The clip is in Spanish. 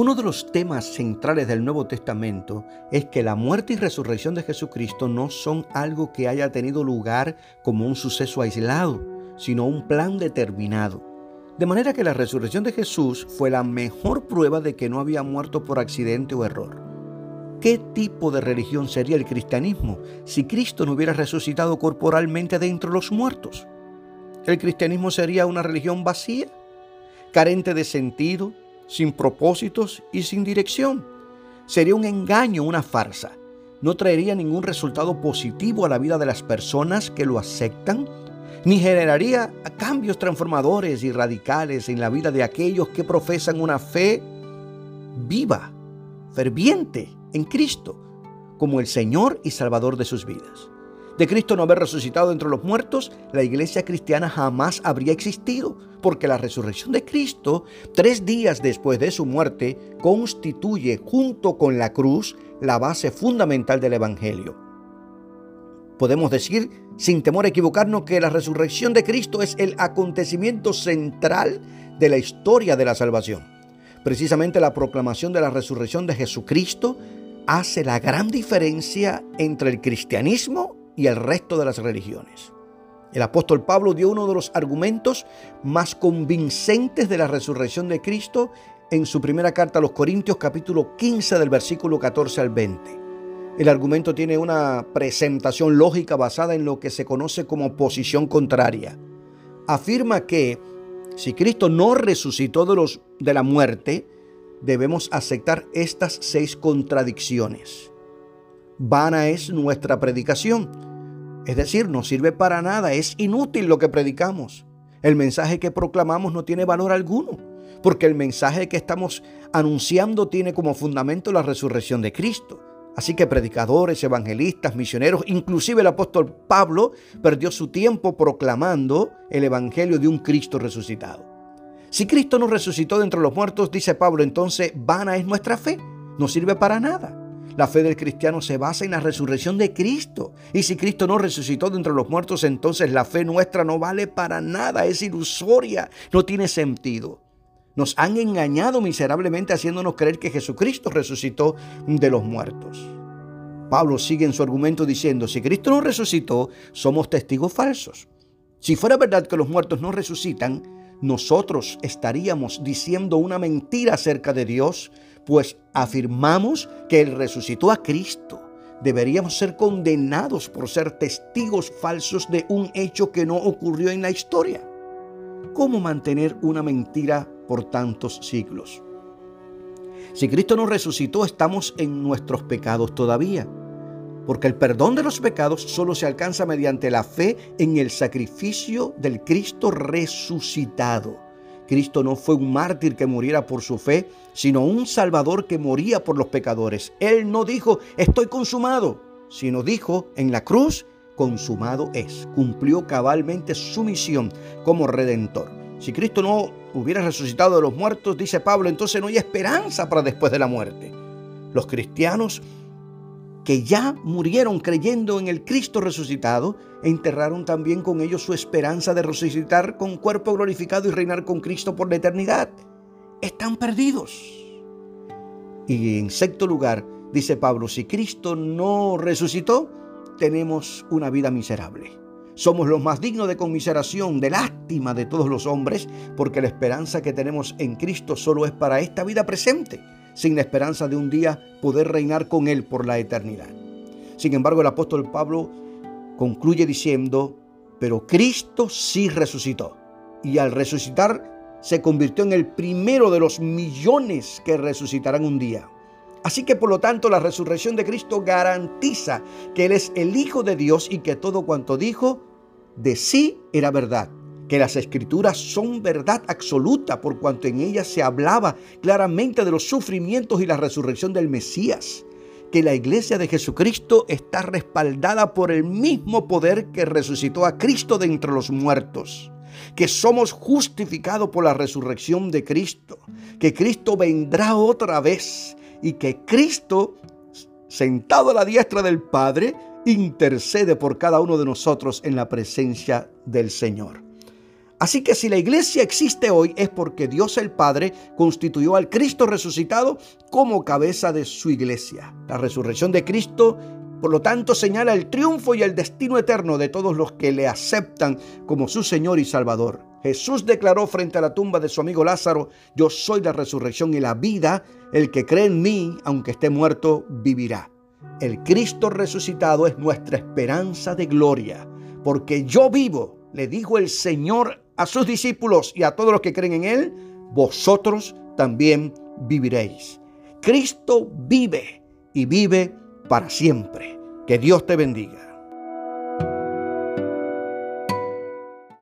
Uno de los temas centrales del Nuevo Testamento es que la muerte y resurrección de Jesucristo no son algo que haya tenido lugar como un suceso aislado, sino un plan determinado. De manera que la resurrección de Jesús fue la mejor prueba de que no había muerto por accidente o error. ¿Qué tipo de religión sería el cristianismo si Cristo no hubiera resucitado corporalmente de los muertos? El cristianismo sería una religión vacía, carente de sentido, sin propósitos y sin dirección. Sería un engaño, una farsa. No traería ningún resultado positivo a la vida de las personas que lo aceptan, ni generaría cambios transformadores y radicales en la vida de aquellos que profesan una fe viva, ferviente en Cristo como el Señor y Salvador de sus vidas. De Cristo no haber resucitado entre los muertos, la iglesia cristiana jamás habría existido, porque la resurrección de Cristo, tres días después de su muerte, constituye junto con la cruz la base fundamental del Evangelio. Podemos decir, sin temor a equivocarnos, que la resurrección de Cristo es el acontecimiento central de la historia de la salvación. Precisamente la proclamación de la resurrección de Jesucristo hace la gran diferencia entre el cristianismo y el resto de las religiones. El apóstol Pablo dio uno de los argumentos más convincentes de la resurrección de Cristo en su primera carta a los Corintios capítulo 15 del versículo 14 al 20. El argumento tiene una presentación lógica basada en lo que se conoce como posición contraria. Afirma que si Cristo no resucitó de, los, de la muerte, debemos aceptar estas seis contradicciones. Vana es nuestra predicación, es decir, no sirve para nada, es inútil lo que predicamos. El mensaje que proclamamos no tiene valor alguno, porque el mensaje que estamos anunciando tiene como fundamento la resurrección de Cristo. Así que predicadores, evangelistas, misioneros, inclusive el apóstol Pablo perdió su tiempo proclamando el evangelio de un Cristo resucitado. Si Cristo nos resucitó de entre los muertos, dice Pablo, entonces vana es nuestra fe, no sirve para nada. La fe del cristiano se basa en la resurrección de Cristo. Y si Cristo no resucitó de entre los muertos, entonces la fe nuestra no vale para nada, es ilusoria, no tiene sentido. Nos han engañado miserablemente haciéndonos creer que Jesucristo resucitó de los muertos. Pablo sigue en su argumento diciendo, si Cristo no resucitó, somos testigos falsos. Si fuera verdad que los muertos no resucitan, nosotros estaríamos diciendo una mentira acerca de Dios, pues afirmamos que Él resucitó a Cristo. Deberíamos ser condenados por ser testigos falsos de un hecho que no ocurrió en la historia. ¿Cómo mantener una mentira por tantos siglos? Si Cristo no resucitó, estamos en nuestros pecados todavía porque el perdón de los pecados solo se alcanza mediante la fe en el sacrificio del Cristo resucitado. Cristo no fue un mártir que muriera por su fe, sino un Salvador que moría por los pecadores. Él no dijo, estoy consumado, sino dijo, en la cruz, consumado es. Cumplió cabalmente su misión como redentor. Si Cristo no hubiera resucitado de los muertos, dice Pablo, entonces no hay esperanza para después de la muerte. Los cristianos que ya murieron creyendo en el Cristo resucitado, enterraron también con ellos su esperanza de resucitar con cuerpo glorificado y reinar con Cristo por la eternidad. Están perdidos. Y en sexto lugar, dice Pablo, si Cristo no resucitó, tenemos una vida miserable. Somos los más dignos de conmiseración, de lástima de todos los hombres, porque la esperanza que tenemos en Cristo solo es para esta vida presente sin la esperanza de un día poder reinar con Él por la eternidad. Sin embargo, el apóstol Pablo concluye diciendo, pero Cristo sí resucitó y al resucitar se convirtió en el primero de los millones que resucitarán un día. Así que por lo tanto la resurrección de Cristo garantiza que Él es el Hijo de Dios y que todo cuanto dijo de sí era verdad que las escrituras son verdad absoluta por cuanto en ellas se hablaba claramente de los sufrimientos y la resurrección del Mesías, que la iglesia de Jesucristo está respaldada por el mismo poder que resucitó a Cristo de entre los muertos, que somos justificados por la resurrección de Cristo, que Cristo vendrá otra vez y que Cristo, sentado a la diestra del Padre, intercede por cada uno de nosotros en la presencia del Señor. Así que si la iglesia existe hoy es porque Dios el Padre constituyó al Cristo resucitado como cabeza de su iglesia. La resurrección de Cristo, por lo tanto, señala el triunfo y el destino eterno de todos los que le aceptan como su Señor y Salvador. Jesús declaró frente a la tumba de su amigo Lázaro, yo soy la resurrección y la vida, el que cree en mí, aunque esté muerto, vivirá. El Cristo resucitado es nuestra esperanza de gloria, porque yo vivo, le dijo el Señor a sus discípulos y a todos los que creen en Él, vosotros también viviréis. Cristo vive y vive para siempre. Que Dios te bendiga.